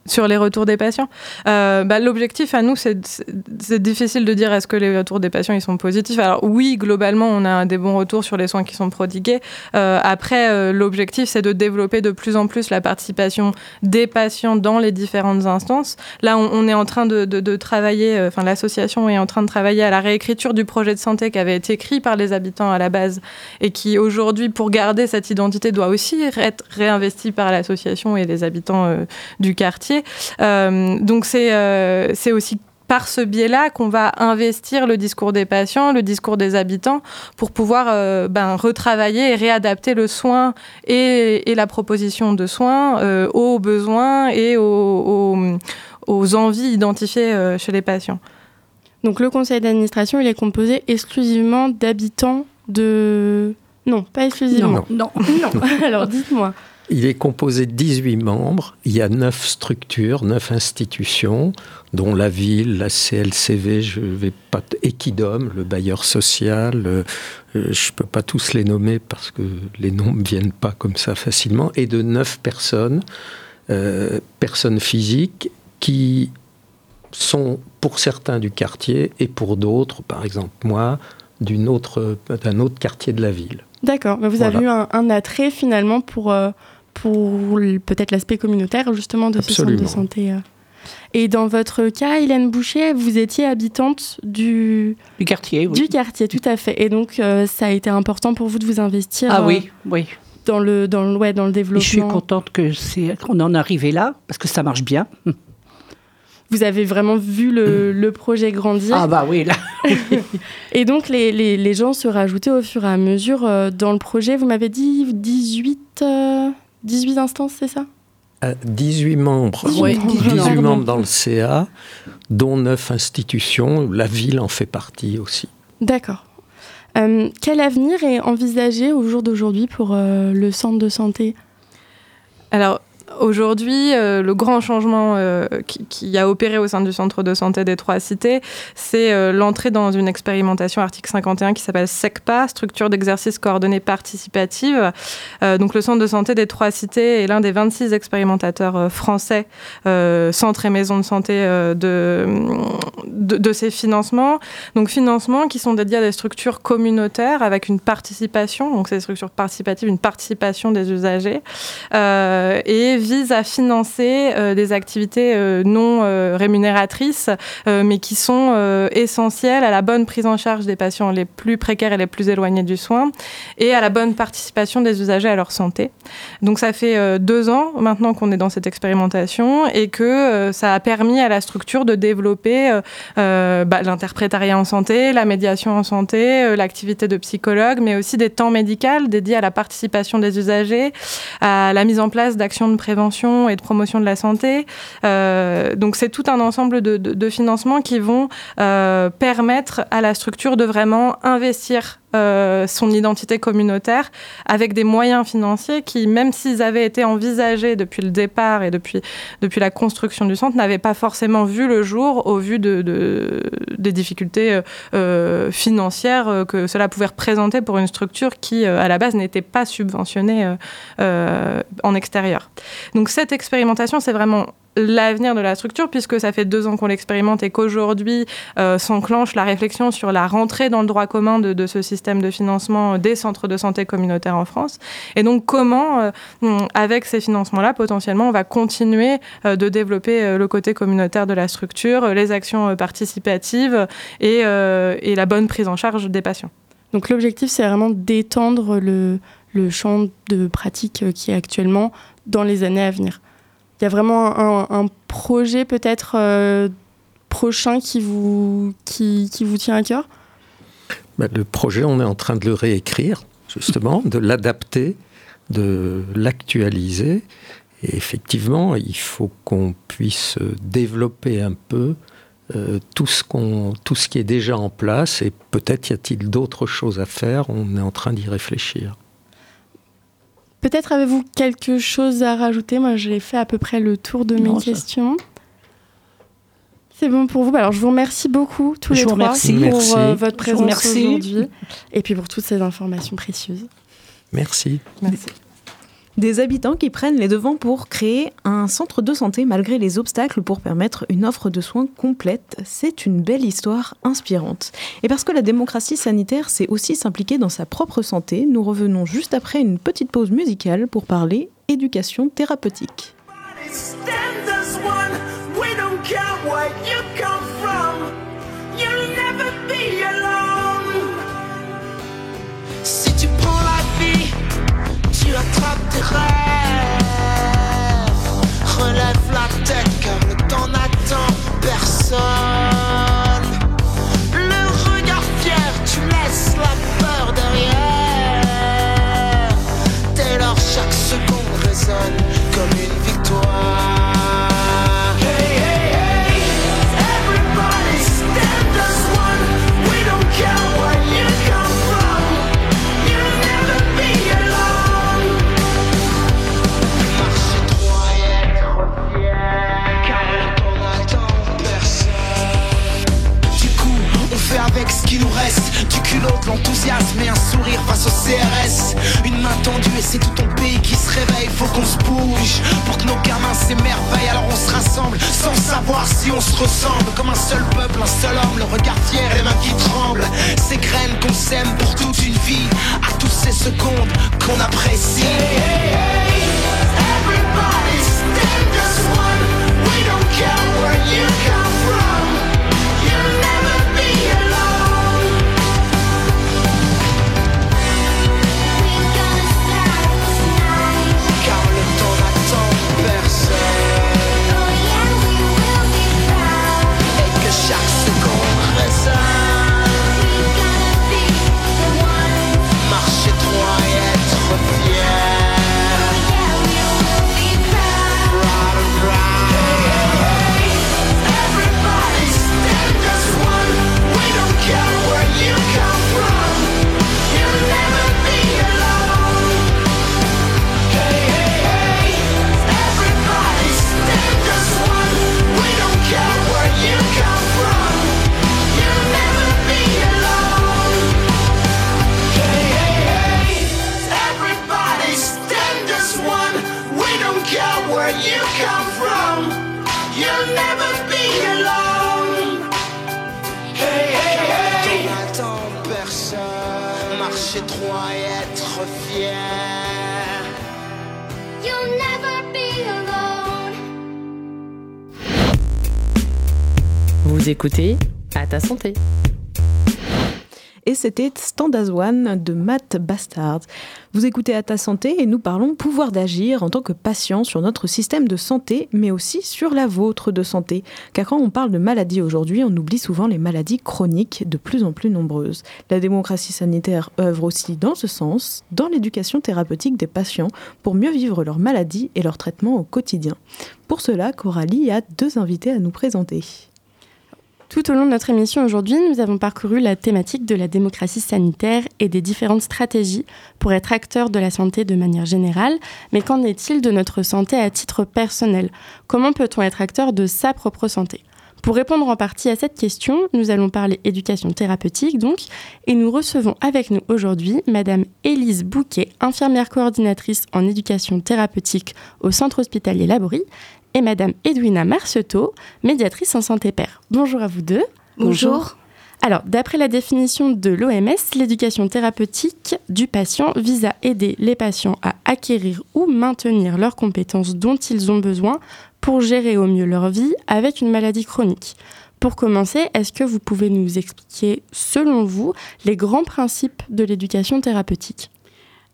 Speaker 11: Sur les retours des patients, Euh, bah, l'objectif à nous, c'est difficile de dire est-ce que les retours des patients ils sont positifs. Alors oui, globalement, on a des bons retours sur les soins qui sont prodigués. Euh, après, euh, l'objectif, c'est de développer de plus en plus la participation des patients dans les différentes instances. Là, on, est en train de, de- travailler, enfin l'association est en train de travailler à la réécriture du projet de santé qui avait été écrit par les habitants à la base et qui aujourd'hui, pour garder cette identité, doit aussi être réinvesti par l'association et les habitants du quartier. Euh, donc c'est euh, c'est aussi par ce biais-là qu'on va investir le discours des patients, le discours des habitants, pour pouvoir euh, ben, retravailler et réadapter le soin et, et la proposition de soins euh, aux besoins et aux, aux- aux envies identifiées euh, chez les patients.
Speaker 7: Donc, le conseil d'administration, il est composé exclusivement d'habitants de. Non, pas exclusivement.
Speaker 9: Non,
Speaker 7: Non. Alors, dites-moi.
Speaker 10: Il est composé de 18 membres. Il y a 9 structures, 9 institutions, dont la ville, la CLCV, je vais pas Equidom, le bailleur social. euh, euh, je ne peux pas tous les nommer parce que les noms ne viennent pas comme ça facilement. Et de 9 personnes, euh, personnes physiques, qui sont pour certains du quartier et pour d'autres, par exemple moi, autre- d'un autre quartier de la ville.
Speaker 7: D'accord. Mais vous
Speaker 10: Voilà.
Speaker 7: avez eu un, un attrait finalement pour, euh, pour peut-être l'aspect communautaire justement de ce centre de
Speaker 10: Absolument.
Speaker 7: santé. euh. Et dans votre cas, Hélène Boucher, vous étiez habitante du,
Speaker 9: du quartier, oui.
Speaker 7: du quartier, tout à fait. Et donc, euh, ça a été important pour vous de vous investir
Speaker 9: Ah
Speaker 7: euh,
Speaker 9: oui, oui.
Speaker 7: dans, le, dans, le, ouais, dans le
Speaker 9: Et
Speaker 7: développement.
Speaker 9: je suis contente que c'est qu'on en est arrivé là, parce que ça marche bien.
Speaker 7: Vous avez vraiment vu le, le projet grandir.
Speaker 9: Ah bah oui, là.
Speaker 7: Et donc, les, les, les gens se rajoutaient au fur et à mesure euh, dans le projet. Vous m'avez dit 18, euh, 18 instances, c'est ça
Speaker 10: Euh, 18 membres.
Speaker 7: 18
Speaker 9: Ouais,
Speaker 7: membres.
Speaker 10: 18
Speaker 7: Pardon.
Speaker 10: membres dans le CA, dont 9 institutions. La ville en fait partie aussi.
Speaker 7: D'accord. Euh, quel avenir est envisagé au jour d'aujourd'hui pour euh, le centre de santé?
Speaker 11: Alors aujourd'hui, euh, le grand changement euh, qui, a opéré au sein du centre de santé des Trois Cités, c'est euh, l'entrée dans une expérimentation article 51 qui s'appelle SECPA, structure d'exercice coordonnée participative. Donc le centre de santé des Trois Cités est l'un des 26 expérimentateurs français, centres et maisons de santé de, ces financements. Donc financements qui sont dédiés à des structures communautaires avec une participation, donc ces structures participatives, une participation des usagers, et vise à financer euh, des activités euh, non euh, rémunératrices, mais qui sont essentielles à la bonne prise en charge des patients les plus précaires et les plus éloignés du soin, et à la bonne participation des usagers à leur santé. Donc ça fait deux ans maintenant qu'on est dans cette expérimentation et que ça a permis à la structure de développer bah, l'interprétariat en santé, la médiation en santé, l'activité de psychologue, mais aussi des temps médicaux dédiés à la participation des usagers, à la mise en place d'actions de prévention et de promotion de la santé. Euh, donc c'est tout un ensemble de, financements qui vont euh, permettre à la structure de vraiment investir euh, son identité communautaire avec des moyens financiers qui, même s'ils avaient été envisagés depuis le départ et depuis, depuis la construction du centre, n'avaient pas forcément vu le jour au vu de, de- des difficultés euh, euh, financières que cela pouvait représenter pour une structure qui, à la base, n'était pas subventionnée en extérieur. Donc cette expérimentation, c'est vraiment l'avenir de la structure, puisque ça fait deux ans qu'on l'expérimente et qu'aujourd'hui euh, s'enclenche la réflexion sur la rentrée dans le droit commun de, ce système de financement des centres de santé communautaires en France. Et donc comment, euh, hum, avec ces financements-là, potentiellement, on va continuer euh, de développer euh, le côté communautaire de la structure, euh, les actions euh, participatives et, euh, la bonne prise en charge des patients?
Speaker 7: Donc l'objectif, c'est vraiment d'étendre le, champ de pratique euh, qui est actuellement dans les années à venir. Y a vraiment un, un projet peut-être euh, prochain qui vous, qui, qui vous tient à cœur?
Speaker 10: Ben, le projet, on est en train de le réécrire, justement, de l'adapter, de l'actualiser. Et effectivement, il faut qu'on puisse développer un peu euh, tout, ce qu'on, tout ce qui est déjà en place. Et peut-être y a-t-il d'autres choses à faire. On est en train d'y réfléchir.
Speaker 7: Peut-être avez-vous quelque chose à rajouter Moi, j'ai fait à peu près le tour de
Speaker 9: Non,
Speaker 7: mes
Speaker 9: ça-
Speaker 7: questions. C'est bon pour vous Alors, je vous remercie beaucoup tous
Speaker 9: Je
Speaker 7: les
Speaker 9: vous
Speaker 7: trois
Speaker 9: remercie.
Speaker 7: pour
Speaker 10: Merci.
Speaker 7: euh, votre présence aujourd'hui et puis pour toutes ces informations précieuses.
Speaker 10: Merci.
Speaker 11: Merci.
Speaker 2: Des habitants qui prennent les devants pour créer un centre de santé malgré les obstacles pour permettre une offre de soins complète. C'est une belle histoire inspirante. Et parce que la démocratie sanitaire, c'est aussi s'impliquer dans sa propre santé, nous revenons juste après une petite pause musicale pour parler éducation thérapeutique.
Speaker 12: Relève la tête car le temps n'attend personne. De l'enthousiasme et un sourire face au CRS Une main tendue et c'est tout ton pays qui se réveille. Faut qu'on se bouge pour que nos gamins s'émerveillent. Alors on se rassemble sans savoir si on se ressemble. Comme un seul peuple, un seul homme, le regard fier les mains qui tremblent. Ces graines qu'on sème pour toute une vie À toutes ces secondes qu'on apprécie. Everybody We don't care
Speaker 1: À ta santé.
Speaker 2: Et c'était Stand as One de Matt Bastard. Vous écoutez à ta santé et nous parlons pouvoir d'agir en tant que patient sur notre système de santé, mais aussi sur la vôtre de santé. Car quand on parle de maladies aujourd'hui, on oublie souvent les maladies chroniques de plus en plus nombreuses. La démocratie sanitaire œuvre aussi dans ce sens, dans l'éducation thérapeutique des patients, pour mieux vivre leurs maladies et leur traitement au quotidien. Pour cela, Coralie a deux invités à nous présenter.
Speaker 7: Tout au long de notre émission aujourd'hui, nous avons parcouru la thématique de la démocratie sanitaire et des différentes stratégies pour être acteur de la santé de manière générale. Mais qu'en est-il de notre santé à titre personnel? Comment peut-on être acteur de sa propre santé? Pour répondre en partie à cette question, nous allons parler éducation thérapeutique donc, et nous recevons avec nous aujourd'hui Madame Élise Bouquet, infirmière coordinatrice en éducation thérapeutique au centre hospitalier Laborie, et Madame Edwina Marceteau, médiatrice en santé père. Bonjour à vous deux.
Speaker 3: Bonjour.
Speaker 7: Alors, d'après la définition de l'OMS, l'éducation thérapeutique du patient vise à aider les patients à acquérir ou maintenir leurs compétences dont ils ont besoin pour gérer au mieux leur vie avec une maladie chronique. Pour commencer, est-ce que vous pouvez nous expliquer, selon vous, les grands principes de l'éducation thérapeutique?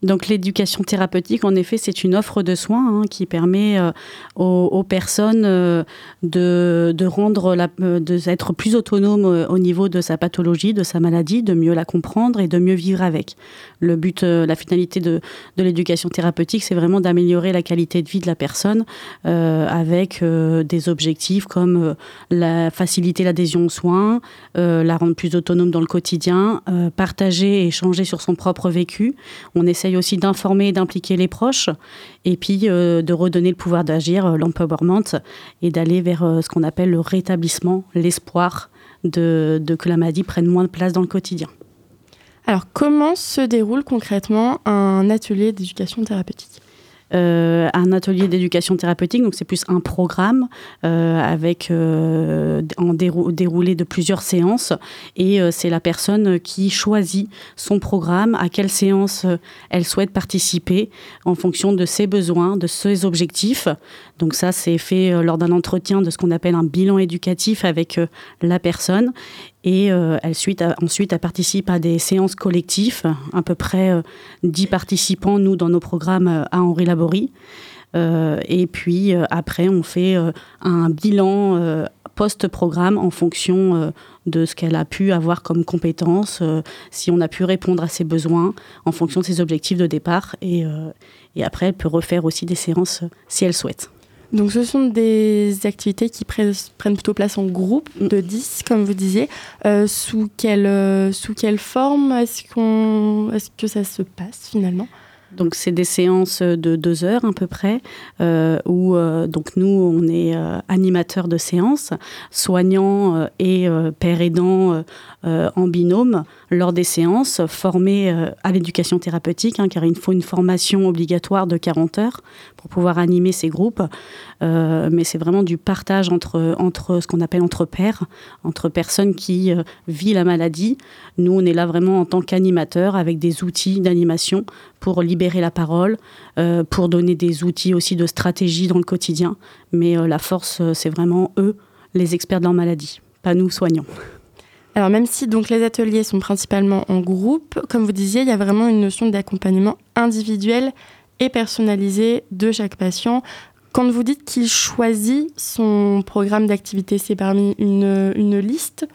Speaker 13: Donc l'éducation thérapeutique, en effet, c'est une offre de soins hein, qui permet euh, aux, personnes euh, de, rendre la, euh, de être plus autonomes euh, au niveau de sa pathologie, de sa maladie, de mieux la comprendre et de mieux vivre avec. Le but, la finalité de, l'éducation thérapeutique, c'est vraiment d'améliorer la qualité de vie de la personne avec des objectifs comme faciliter l'adhésion aux soins, la rendre plus autonome dans le quotidien, partager et échanger sur son propre vécu. On aussi d'informer et d'impliquer les proches et puis euh, de redonner le pouvoir d'agir, euh, l'empowerment et d'aller vers euh, ce qu'on appelle le rétablissement, l'espoir de que la maladie prenne moins de place dans le quotidien.
Speaker 7: Alors, comment se déroule concrètement un atelier d'éducation thérapeutique?
Speaker 13: Euh, un atelier d'éducation thérapeutique, donc c'est plus un programme euh, avec euh, en dérou- déroulé de plusieurs séances. Et c'est la personne qui choisit son programme, à quelle séance elle souhaite participer en fonction de ses besoins, de ses objectifs. Donc ça, c'est fait lors d'un entretien de ce qu'on appelle un bilan éducatif avec la personne et euh, ensuite elle participe à des séances collectives, à peu près euh, 10 participants, nous, dans nos programmes euh, à Henri Laborie. Euh, et puis après, on fait un bilan post-programme en fonction de ce qu'elle a pu avoir comme compétences, si on a pu répondre à ses besoins en fonction de ses objectifs de départ. Et, après, elle peut refaire aussi des séances si elle souhaite.
Speaker 7: Donc, ce sont des activités qui pre- prennent plutôt place en groupe de 10, comme vous disiez. Euh, sous, quelle, euh, sous quelle forme est-ce, qu'on, est-ce que ça se passe finalement?
Speaker 13: Donc c'est des séances de deux heures à peu près, euh, où euh, donc nous on est euh, animateurs de séances, soignants et euh, père aidants euh, en binôme lors des séances, formés euh, à l'éducation thérapeutique, hein, car il faut une formation obligatoire de 40 heures pour pouvoir animer ces groupes. Euh, mais c'est vraiment du partage entre, entre ce qu'on appelle entre pairs, entre personnes qui vivent la maladie. Nous, on est là vraiment en tant qu'animateurs avec des outils d'animation pour libérer la parole, pour donner des outils aussi de stratégie dans le quotidien. Mais la force, c'est vraiment eux, les experts de leur maladie, pas nous soignants.
Speaker 7: Alors même si donc les ateliers sont principalement en groupe, comme vous disiez, il y a vraiment une notion d'accompagnement individuel et personnalisé de chaque patient. Quand vous dites qu'il choisit son programme d'activité, c'est parmi une, une liste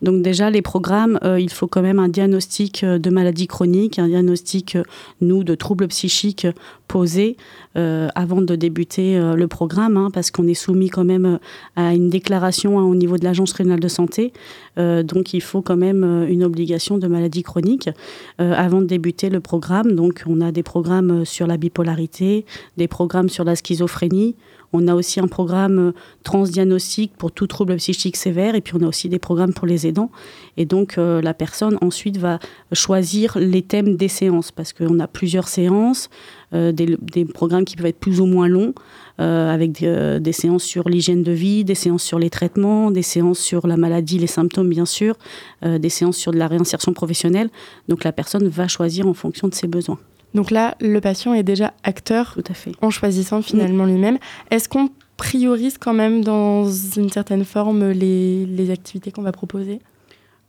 Speaker 13: Donc déjà, les programmes, euh, il faut quand même un diagnostic euh, de maladie chronique, un diagnostic, euh, nous, de troubles psychiques posé euh, avant de débuter le programme, hein, parce qu'on est soumis quand même à une déclaration hein, au niveau de l'Agence régionale de santé. Donc il faut quand même une obligation de maladie chronique avant de débuter le programme. Donc on a des programmes sur la bipolarité, des programmes sur la schizophrénie. On a aussi un programme euh, transdiagnostique pour tout trouble psychique sévère et puis on a aussi des programmes pour les aidants. Et donc euh, la personne ensuite va choisir les thèmes des séances parce qu'on a plusieurs séances, euh, des, programmes qui peuvent être plus ou moins longs avec des, des séances sur l'hygiène de vie, des séances sur les traitements, des séances sur la maladie, les symptômes bien sûr, des séances sur de la réinsertion professionnelle. Donc la personne va choisir en fonction de ses besoins.
Speaker 7: Donc là, le patient est déjà acteur
Speaker 13: Tout à fait.
Speaker 7: en choisissant finalement lui-même. Est-ce qu'on priorise quand même dans une certaine forme les, les activités qu'on va proposer?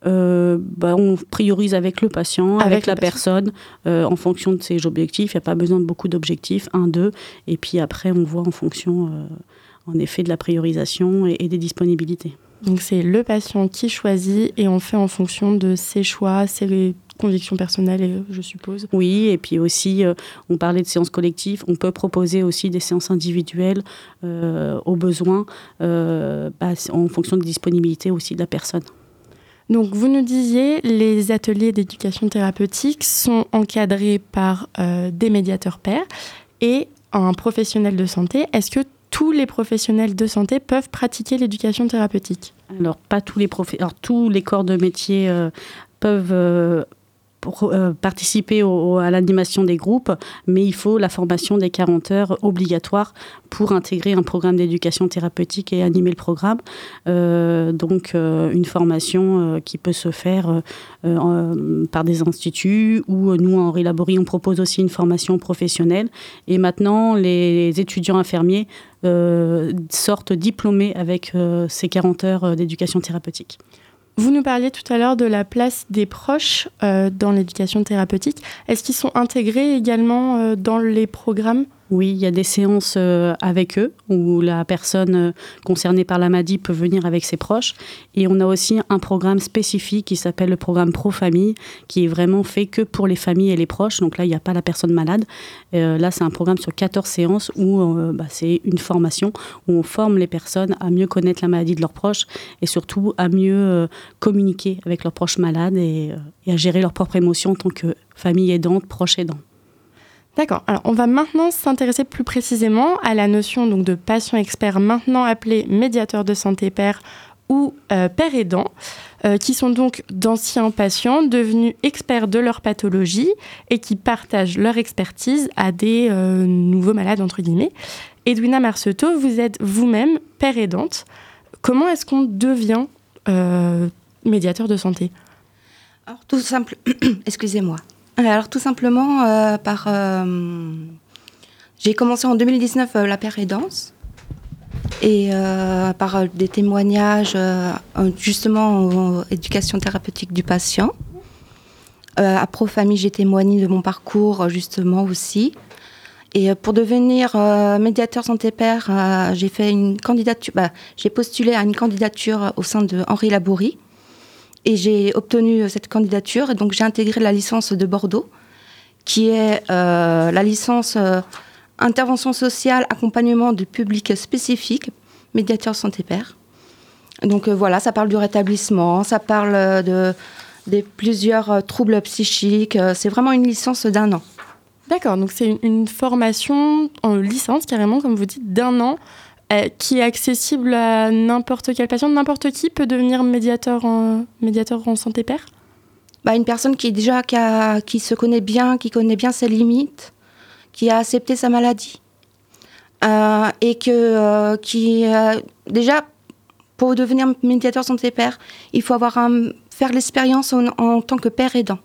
Speaker 13: Euh, bah, on priorise avec le patient, avec,
Speaker 7: Avec
Speaker 13: la personne, euh, en fonction de ses objectifs. Il n'y a pas besoin de beaucoup d'objectifs, un, deux. Et puis après, on voit en fonction, euh, en effet, de la priorisation et, et des disponibilités.
Speaker 7: Donc c'est le patient qui choisit et on fait en fonction de ses choix, ses convictions personnelles, je suppose.
Speaker 13: Oui, et puis aussi, euh, on parlait de séances collectives, on peut proposer aussi des séances individuelles euh, au besoin, euh, bah, en fonction de disponibilité aussi de la personne.
Speaker 7: Donc, vous nous disiez, les ateliers d'éducation thérapeutique sont encadrés par euh, des médiateurs pairs et un professionnel de santé. Est-ce que tous les professionnels de santé peuvent pratiquer l'éducation thérapeutique.
Speaker 13: Alors, pas tous les tous les corps de métier euh, peuvent pro- euh, participer à l'animation des groupes, mais il faut la formation des 40 heures obligatoire pour intégrer un programme d'éducation thérapeutique et animer le programme. Euh, donc, euh, une formation qui peut se faire par des instituts ou nous, en Henri Laborie, on propose aussi une formation professionnelle. Et maintenant, les étudiants infirmiers sortent diplômés avec ces 40 heures d'éducation thérapeutique.
Speaker 7: Vous nous parliez tout à l'heure de la place des proches euh, dans l'éducation thérapeutique. Est-ce qu'ils sont intégrés également euh, dans les programmes?
Speaker 13: Oui, il y a des séances euh, avec eux où la personne euh, concernée par la maladie peut venir avec ses proches. Et on a aussi un programme spécifique qui s'appelle le programme Pro Famille, qui est vraiment fait que pour les familles et les proches. Donc là, il n'y a pas la personne malade. Euh, là, c'est un programme sur 14 séances où bah, c'est une formation où on forme les personnes à mieux connaître la maladie de leurs proches et surtout à mieux communiquer avec leurs proches malades et, et à gérer leurs propres émotions en tant que famille aidante, proche aidant.
Speaker 7: D'accord. Alors, on va maintenant s'intéresser plus précisément à la notion donc, de patient expert, maintenant appelé médiateur de santé père ou euh, père aidant, euh, qui sont donc d'anciens patients devenus experts de leur pathologie et qui partagent leur expertise à des euh, nouveaux malades, entre guillemets. Edwina Marceteau, vous êtes vous-même père aidante. Comment est-ce qu'on devient médiateur de santé?
Speaker 14: Alors, tout simple, excusez-moi. Alors, tout simplement, euh, par. euh, j'ai commencé en 2019 euh, la pérédance. Et euh, par des témoignages, en- justement, en éducation thérapeutique du patient. À Profamille, j'ai témoigné de mon parcours, justement, aussi. Et pour devenir médiateur santé père, j'ai fait une candidature. bah, j'ai postulé à une candidature au sein de Henri Laborie. Et j'ai obtenu euh, cette candidature. Et donc, j'ai intégré la licence de Bordeaux, qui est euh, la licence euh, intervention sociale, accompagnement de public spécifique, médiateur santé père. Donc, voilà, ça parle du rétablissement, ça parle de, plusieurs troubles psychiques. C'est vraiment une licence d'un an.
Speaker 7: D'accord, donc c'est une, formation en licence carrément, comme vous dites, d'un an, qui est accessible à n'importe quel patient, n'importe qui peut devenir médiateur en, médiateur en santé père.
Speaker 14: Bah, une personne qui déjà qui, se connaît bien, qui connaît bien ses limites, qui a accepté sa maladie. Euh, et que euh, qui euh, déjà pour devenir médiateur santé père, il faut avoir un, faire l'expérience en, tant que père aidant.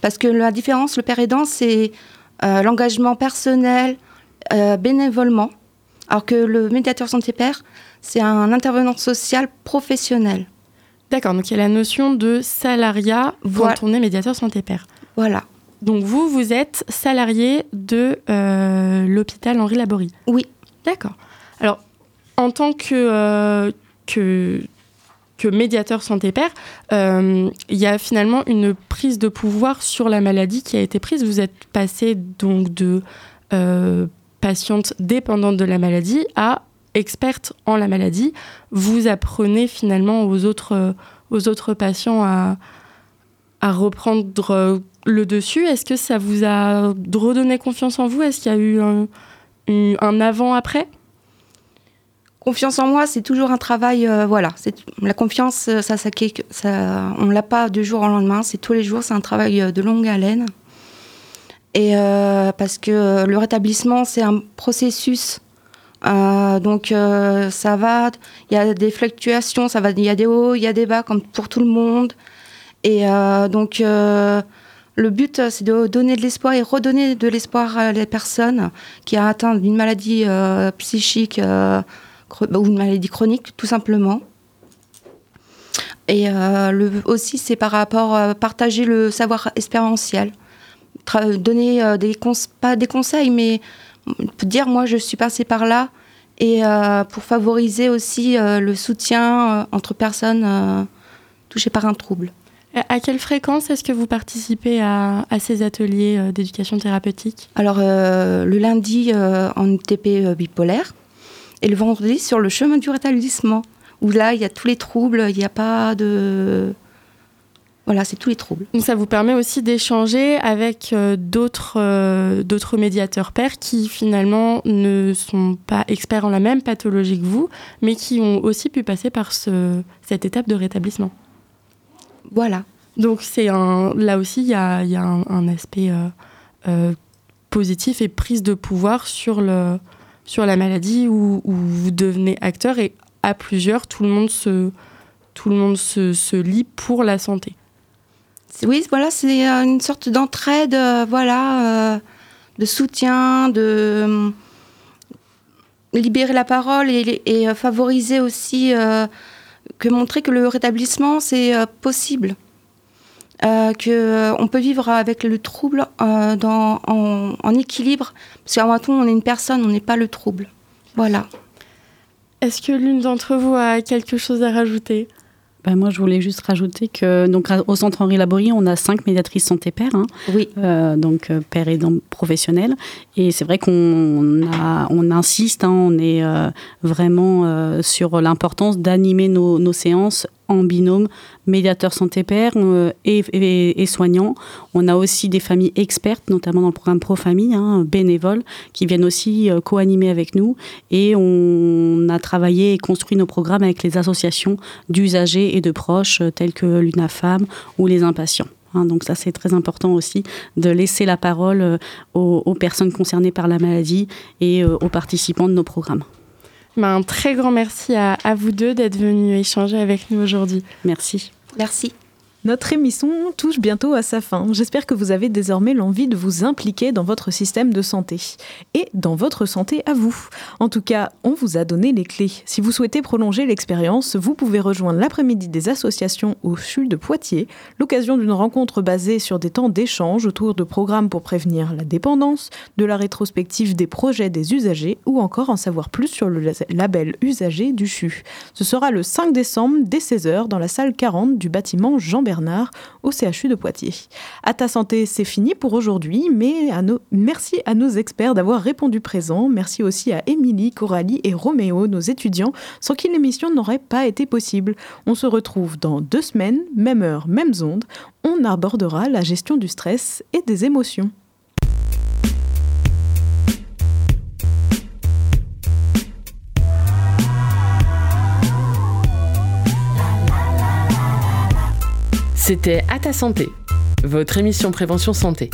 Speaker 14: Parce que la différence, le père aidant, c'est euh, l'engagement personnel, euh, bénévolement, alors que le médiateur santé père, c'est un intervenant social professionnel.
Speaker 7: D'accord, donc il y a la notion de salariat
Speaker 14: Voilà.
Speaker 7: quand on est médiateur santé père.
Speaker 14: Voilà.
Speaker 7: Donc vous, vous êtes salarié de euh, l'hôpital Henri Laborie
Speaker 14: Oui.
Speaker 7: D'accord. Alors, en tant que, euh, que, que médiateur santé-père, euh, il y a finalement une prise de pouvoir sur la maladie qui a été prise. Vous êtes passé donc de patiente dépendante de la maladie à experte en la maladie. Vous apprenez finalement aux autres, euh, aux autres patients à, à reprendre euh, le dessus. Est-ce que ça vous a redonné confiance en vous? Est-ce qu'il y a eu un, avant-après
Speaker 14: Confiance en moi, c'est toujours un travail. euh, voilà, la confiance, ça, ça, ça, on l'a pas du jour au lendemain. C'est tous les jours, c'est un travail de longue haleine. Et euh, parce que euh, le rétablissement, c'est un processus. Euh, donc ça va, il y a des fluctuations, ça va, il y a des hauts, il y a des bas, comme pour tout le monde. Et donc le but, c'est de donner de l'espoir et redonner de l'espoir à les personnes qui ont atteint d'une maladie psychique ou une maladie chronique, tout simplement. Et aussi, c'est par rapport à partager le savoir expérientiel. Donner euh, des pas des conseils, mais dire moi je suis passée par là et euh, pour favoriser aussi euh, le soutien euh, entre personnes touchées par un trouble.
Speaker 7: À quelle fréquence est-ce que vous participez à, à ces ateliers d'éducation thérapeutique?
Speaker 14: Alors, le lundi en UTP euh, bipolaire et le vendredi sur le chemin du rétablissement, où là, il y a tous les troubles, il n'y a pas de. Voilà, c'est tous les troubles.
Speaker 7: Donc ça vous permet aussi d'échanger avec euh, d'autres euh, d'autres médiateurs pairs qui finalement ne sont pas experts en la même pathologie que vous, mais qui ont aussi pu passer par ce, cette étape de rétablissement.
Speaker 14: Voilà.
Speaker 7: Donc c'est un là aussi il y a, il y a un, un aspect euh, euh, positif et prise de pouvoir sur le sur la maladie où, où vous devenez acteur et à plusieurs tout le monde se tout le monde se, se lie pour la santé.
Speaker 14: Oui, voilà, c'est euh, une sorte d'entraide, euh, voilà, euh, de soutien, de libérer la parole et, favoriser aussi que montrer que le rétablissement c'est possible, euh, que on peut vivre avec le trouble dans, en, équilibre, parce qu'avant tout on est une personne, on n'est pas le trouble. Voilà.
Speaker 7: Est-ce que l'une d'entre vous a quelque chose à rajouter?
Speaker 13: Moi, je voulais juste rajouter que donc au centre Henri Laborie, on a cinq médiatrices santé père, hein,
Speaker 14: Oui.
Speaker 13: euh, donc euh, père aidant professionnel. Et c'est vrai qu'on a, on insiste, hein, on est euh, vraiment euh, sur l'importance d'animer nos, nos séances en binôme médiateur santé père euh, et, soignants. On a aussi des familles expertes, notamment dans le programme Pro Famille, hein, bénévoles, qui viennent aussi euh, co-animer avec nous. Et on a travaillé et construit nos programmes avec les associations d'usagers et de proches euh, telles que l'UNAFAM ou les impatients. Hein, donc ça, c'est très important aussi de laisser la parole aux, personnes concernées par la maladie et aux participants de nos programmes.
Speaker 7: Ben, Un très grand merci à, à vous deux d'être venus échanger avec nous aujourd'hui.
Speaker 13: Merci.
Speaker 14: Merci.
Speaker 2: Notre émission touche bientôt à sa fin. J'espère que vous avez désormais l'envie de vous impliquer dans votre système de santé et dans votre santé à vous. En tout cas, on vous a donné les clés. Si vous souhaitez prolonger l'expérience, vous pouvez rejoindre l'après-midi des associations au CHU de Poitiers, l'occasion d'une rencontre basée sur des temps d'échange autour de programmes pour prévenir la dépendance, de la rétrospective des projets des usagers ou encore en savoir plus sur le label usager du CHU. Ce sera le 5 décembre dès 16h dans la salle 40 du bâtiment Jean Bernard au CHU de Poitiers. À ta santé, c'est fini pour aujourd'hui, mais merci à nos experts d'avoir répondu présent. Merci aussi à Émilie, Coralie et Roméo, nos étudiants, sans qui l'émission n'aurait pas été possible. On se retrouve dans deux semaines, même heure, même onde. On abordera la gestion du stress et des émotions.
Speaker 1: C'était À ta santé, votre émission prévention santé,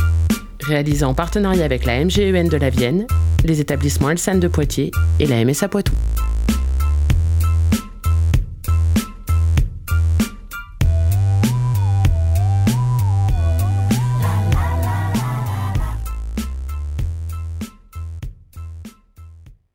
Speaker 1: réalisée en partenariat avec la MGEN de la Vienne, les établissements Elsan de Poitiers et la MSA Poitou.